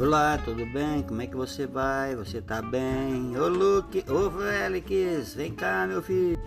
Olá, tudo bem? Como é que você vai? Você tá bem? Ô Luke, ô Félix, vem cá, meu filho.